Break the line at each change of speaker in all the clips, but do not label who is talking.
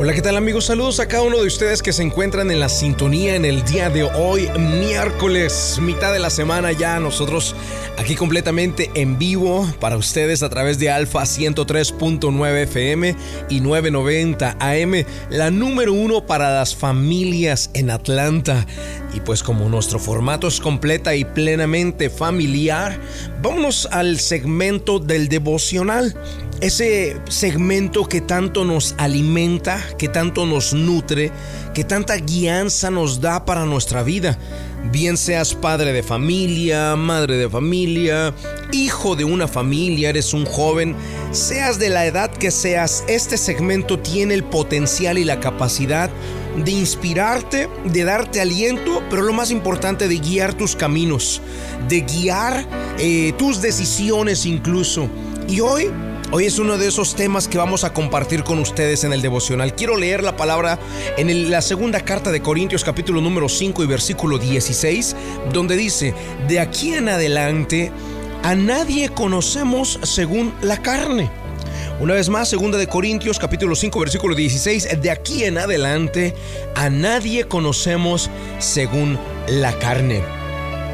Hola, ¿qué tal amigos? Saludos a cada uno de ustedes que se encuentran en la sintonía en el día de hoy, miércoles, mitad de la semana ya, nosotros aquí completamente en vivo para ustedes a través de Alfa 103.9 FM y 990 AM, la número uno para las familias en Atlanta. Y pues como nuestro formato es completa y plenamente familiar, vámonos al segmento del devocional ese segmento que tanto nos alimenta, que tanto nos nutre, que tanta guianza nos da para nuestra vida. Bien seas padre de familia, madre de familia, hijo de una familia, eres un joven, seas de la edad que seas, este segmento tiene el potencial y la capacidad de inspirarte, de darte aliento, pero lo más importante, de guiar tus caminos, de guiar eh, tus decisiones incluso. Y hoy Hoy es uno de esos temas que vamos a compartir con ustedes en el devocional. Quiero leer la palabra en la segunda carta de Corintios capítulo número 5 y versículo 16, donde dice, de aquí en adelante a nadie conocemos según la carne. Una vez más, segunda de Corintios capítulo 5 versículo 16, de aquí en adelante a nadie conocemos según la carne.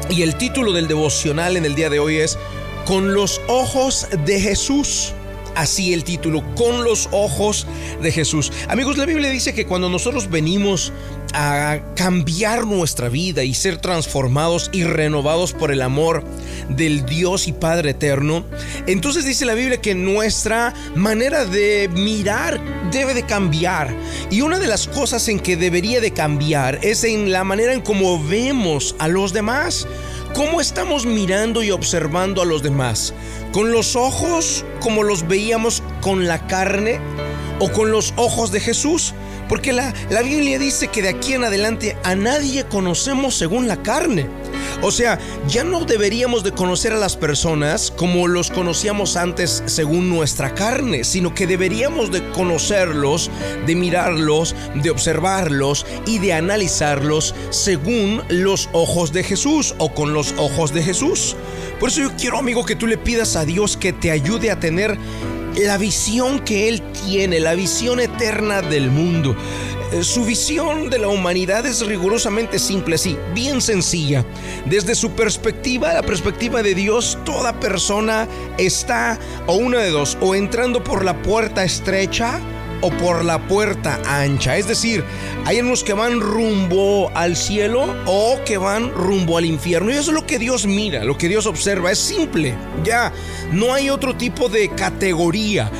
Y el título del devocional en el día de hoy es Con los ojos de Jesús así el título, con los ojos de Jesús. Amigos, la Biblia dice que cuando nosotros venimos a cambiar nuestra vida y ser transformados y renovados por el amor del Dios y Padre eterno, entonces dice la Biblia que nuestra manera de mirar debe de cambiar. Y una de las cosas en que debería de cambiar es en la manera en cómo vemos a los demás. ¿Cómo estamos mirando y observando a los demás? ¿Con los ojos como los veíamos con la carne o con los ojos de Jesús? Porque la, la Biblia dice que de aquí en adelante a nadie conocemos según la carne. O sea, ya no deberíamos de conocer a las personas como los conocíamos antes según nuestra carne, sino que deberíamos de conocerlos, de mirarlos, de observarlos y de analizarlos según los ojos de Jesús o con los ojos de Jesús. Por eso yo quiero, amigo, que tú le pidas a Dios que te ayude a tener la visión que Él tiene, la visión eterna del mundo. Eh, su visión de la humanidad es rigurosamente simple, sí, bien sencilla. Desde su perspectiva, la perspectiva de Dios, toda persona está o una de dos, o entrando por la puerta estrecha, o por la puerta ancha. Es decir, hay unos que van rumbo al cielo o que van rumbo al infierno. Y eso es lo que Dios mira, lo que Dios observa. Es simple. Ya, no hay otro tipo de categoría.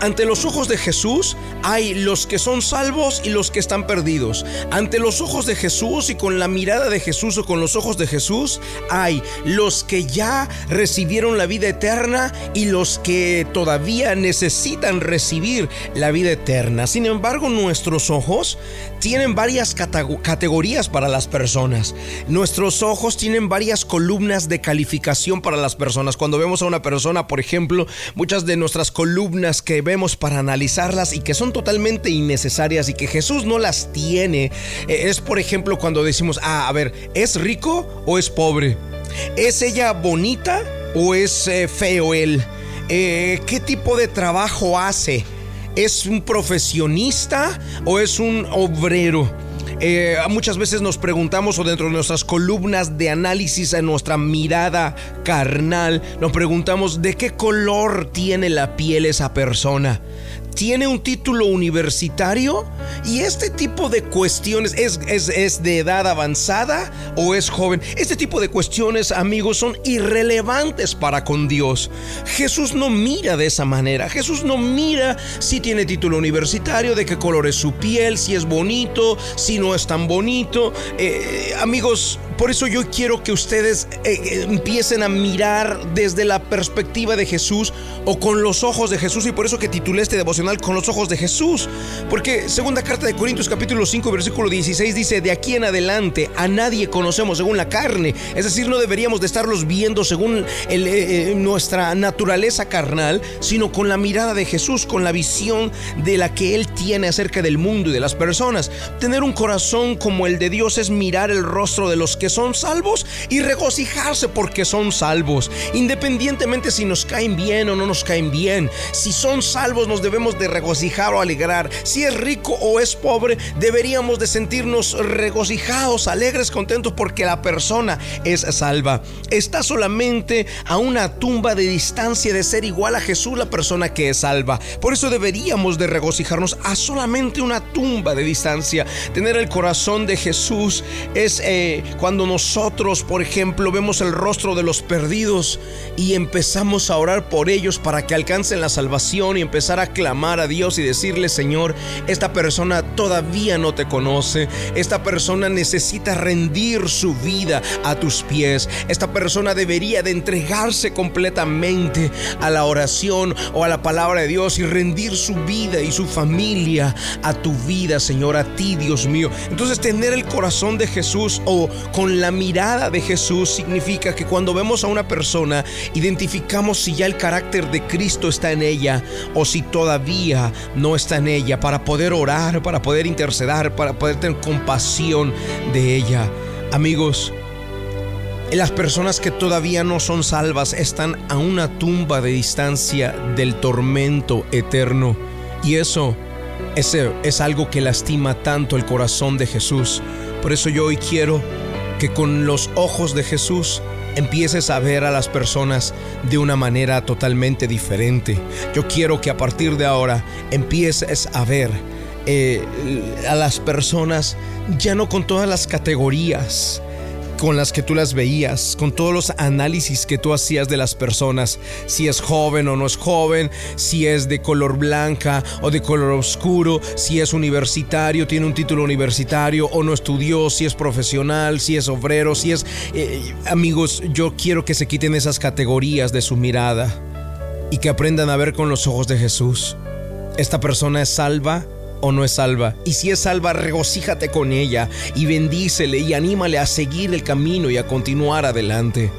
Ante los ojos de Jesús hay los que son salvos y los que están perdidos. Ante los ojos de Jesús y con la mirada de Jesús o con los ojos de Jesús hay los que ya recibieron la vida eterna y los que todavía necesitan recibir la vida eterna. Sin embargo, nuestros ojos tienen varias categorías para las personas. Nuestros ojos tienen varias columnas de calificación para las personas. Cuando vemos a una persona, por ejemplo, muchas de nuestras columnas que vemos para analizarlas y que son totalmente innecesarias y que Jesús no las tiene, eh, es por ejemplo cuando decimos, ah, a ver, ¿es rico o es pobre? ¿Es ella bonita o es eh, feo él? Eh, ¿Qué tipo de trabajo hace? ¿Es un profesionista o es un obrero? Eh, muchas veces nos preguntamos o dentro de nuestras columnas de análisis en nuestra mirada carnal, nos preguntamos de qué color tiene la piel esa persona tiene un título universitario y este tipo de cuestiones es, es, de edad avanzada o es joven. Este tipo de cuestiones, amigos, son irrelevantes para con Dios. Jesús no mira de esa manera. Jesús no mira si tiene título universitario, de qué color es su piel, si es bonito, si no es tan bonito. Eh, amigos, por eso yo quiero que ustedes eh, eh, empiecen a mirar desde la perspectiva de Jesús o con los ojos de Jesús y por eso que titulé este con los ojos de Jesús. Porque segunda carta de Corintios capítulo 5 versículo 16 dice, de aquí en adelante a nadie conocemos según la carne. Es decir, no deberíamos de estarlos viendo según eh, nuestra naturaleza carnal, sino con la mirada de Jesús, con la visión de la que Él tiene acerca del mundo y de las personas. Tener un corazón como el de Dios es mirar el rostro de los que son salvos y regocijarse porque son salvos, independientemente si nos caen bien o no nos caen bien. Si son salvos nos debemos de regocijar o alegrar. Si es rico o es pobre, deberíamos de sentirnos regocijados, alegres, contentos porque la persona es salva. Está solamente a una tumba de distancia de ser igual a Jesús la persona que es salva. Por eso deberíamos de regocijarnos a solamente una tumba de distancia. Tener el corazón de Jesús es eh, cuando nosotros, por ejemplo, vemos el rostro de los perdidos y empezamos a orar por ellos para que alcancen la salvación y empezar a clamar a Dios y decirle, Señor, esta persona todavía no te conoce, esta persona necesita rendir su vida a tus pies, esta persona debería de entregarse completamente a la oración o a la palabra de Dios y rendir su vida y su familia a tu vida, Señor, a ti, Dios mío. Entonces tener el corazón de Jesús o con la mirada de Jesús significa que cuando vemos a una persona identificamos si ya el carácter de Cristo está en ella o si todavía no está en ella para poder orar, para poder interceder, para poder tener compasión de ella. Amigos, las personas que todavía no son salvas están a una tumba de distancia del tormento eterno. Y eso, ese es algo que lastima tanto el corazón de Jesús. Por eso yo hoy quiero que con los ojos de Jesús empieces a ver a las personas de una manera totalmente diferente. Yo quiero que a partir de ahora empieces a ver eh, a las personas ya no con todas las categorías, con las que tú las veías, con todos los análisis que tú hacías de las personas, si es joven o no es joven, si es de color blanca o de color oscuro, si es universitario, tiene un título universitario o no estudió, si es profesional, si es obrero, si es... Eh, amigos, yo quiero que se quiten esas categorías de su mirada y que aprendan a ver con los ojos de Jesús. Esta persona es salva o no es salva. Y si es salva, regocíjate con ella y bendícele y anímale a seguir el camino y a continuar adelante.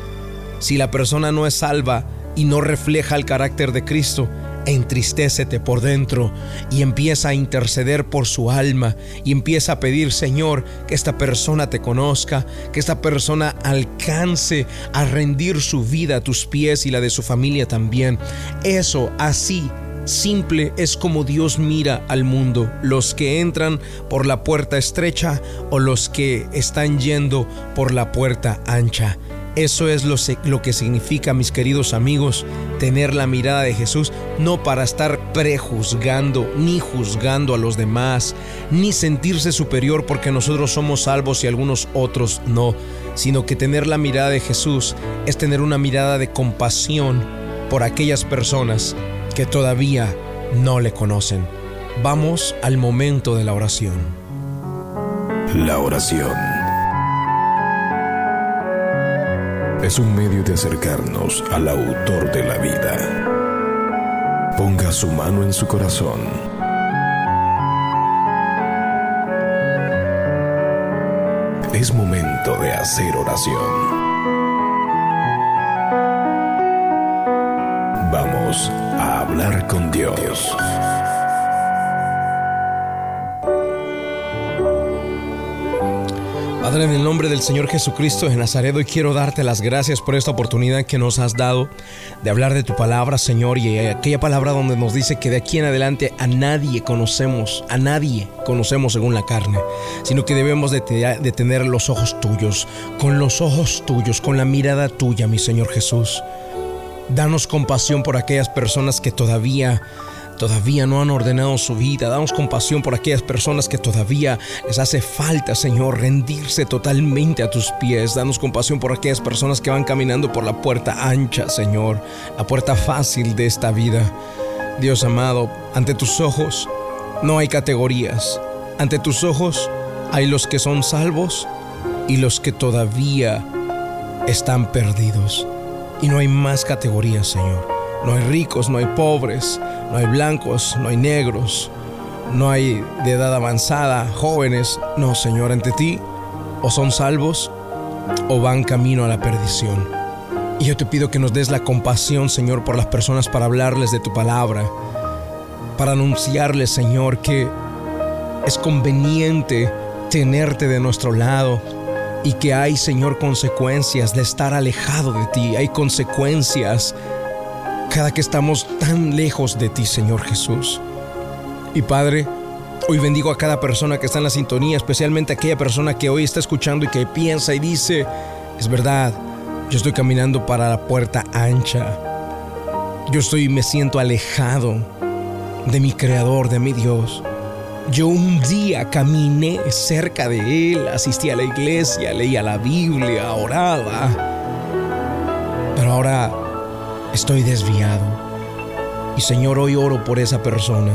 Si la persona no es salva y no refleja el carácter de Cristo, entristécete por dentro y empieza a interceder por su alma y empieza a pedir, Señor, que esta persona te conozca, que esta persona alcance a rendir su vida a tus pies y la de su familia también. Eso así Simple es como Dios mira al mundo, los que entran por la puerta estrecha o los que están yendo por la puerta ancha. Eso es lo, que significa, mis queridos amigos, tener la mirada de Jesús, no para estar prejuzgando ni juzgando a los demás, ni sentirse superior porque nosotros somos salvos y algunos otros no, sino que tener la mirada de Jesús es tener una mirada de compasión por aquellas personas que todavía no le conocen. Vamos al momento de la oración.
La oración es un medio de acercarnos al autor de la vida. Ponga su mano en su corazón. Es momento de hacer oración. A hablar con Dios.
Padre, en el nombre del Señor Jesucristo de Nazaret, hoy quiero darte las gracias por esta oportunidad que nos has dado de hablar de tu palabra, Señor, y aquella palabra donde nos dice que de aquí en adelante a nadie conocemos, a nadie conocemos según la carne, sino que debemos de, de tener los ojos tuyos, con los ojos tuyos, con la mirada tuya, mi Señor Jesús. Danos compasión por aquellas personas que todavía todavía no han ordenado su vida. Danos compasión por aquellas personas que todavía les hace falta, Señor, rendirse totalmente a tus pies. Danos compasión por aquellas personas que van caminando por la puerta ancha, Señor, la puerta fácil de esta vida. Dios amado, ante tus ojos no hay categorías. Ante tus ojos hay los que son salvos y los que todavía están perdidos. Y no hay más categorías, Señor. No hay ricos, no hay pobres, no hay blancos, no hay negros, no hay de edad avanzada, jóvenes. No, Señor, ante ti o son salvos o van camino a la perdición. Y yo te pido que nos des la compasión, Señor, por las personas para hablarles de tu palabra, para anunciarles, Señor, que es conveniente tenerte de nuestro lado, y que hay, Señor, consecuencias de estar alejado de ti. Hay consecuencias cada que estamos tan lejos de ti, Señor Jesús. Y Padre, hoy bendigo a cada persona que está en la sintonía, especialmente aquella persona que hoy está escuchando y que piensa y dice, es verdad, yo estoy caminando para la puerta ancha. Yo estoy me siento alejado de mi creador, de mi Dios. Yo un día caminé cerca de Él, asistí a la iglesia, leía la Biblia, oraba. Pero ahora estoy desviado. Y Señor, hoy oro por esa persona.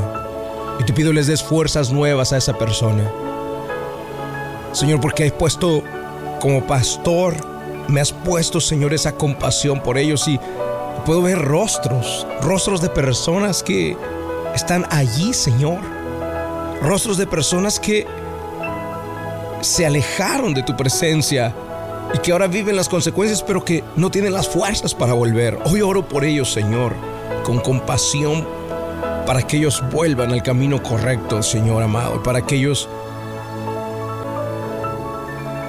Y te pido les des fuerzas nuevas a esa persona. Señor, porque has puesto como pastor, me has puesto, Señor, esa compasión por ellos y puedo ver rostros, rostros de personas que están allí, Señor rostros de personas que se alejaron de tu presencia y que ahora viven las consecuencias, pero que no tienen las fuerzas para volver. Hoy oro por ellos, Señor, con compasión, para que ellos vuelvan al camino correcto, Señor amado, para que ellos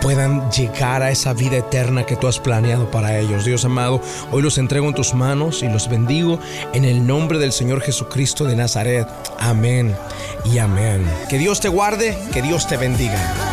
puedan llegar a esa vida eterna que tú has planeado para ellos. Dios amado, hoy los entrego en tus manos y los bendigo en el nombre del Señor Jesucristo de Nazaret. Amén y amén. Que Dios te guarde, que Dios te bendiga.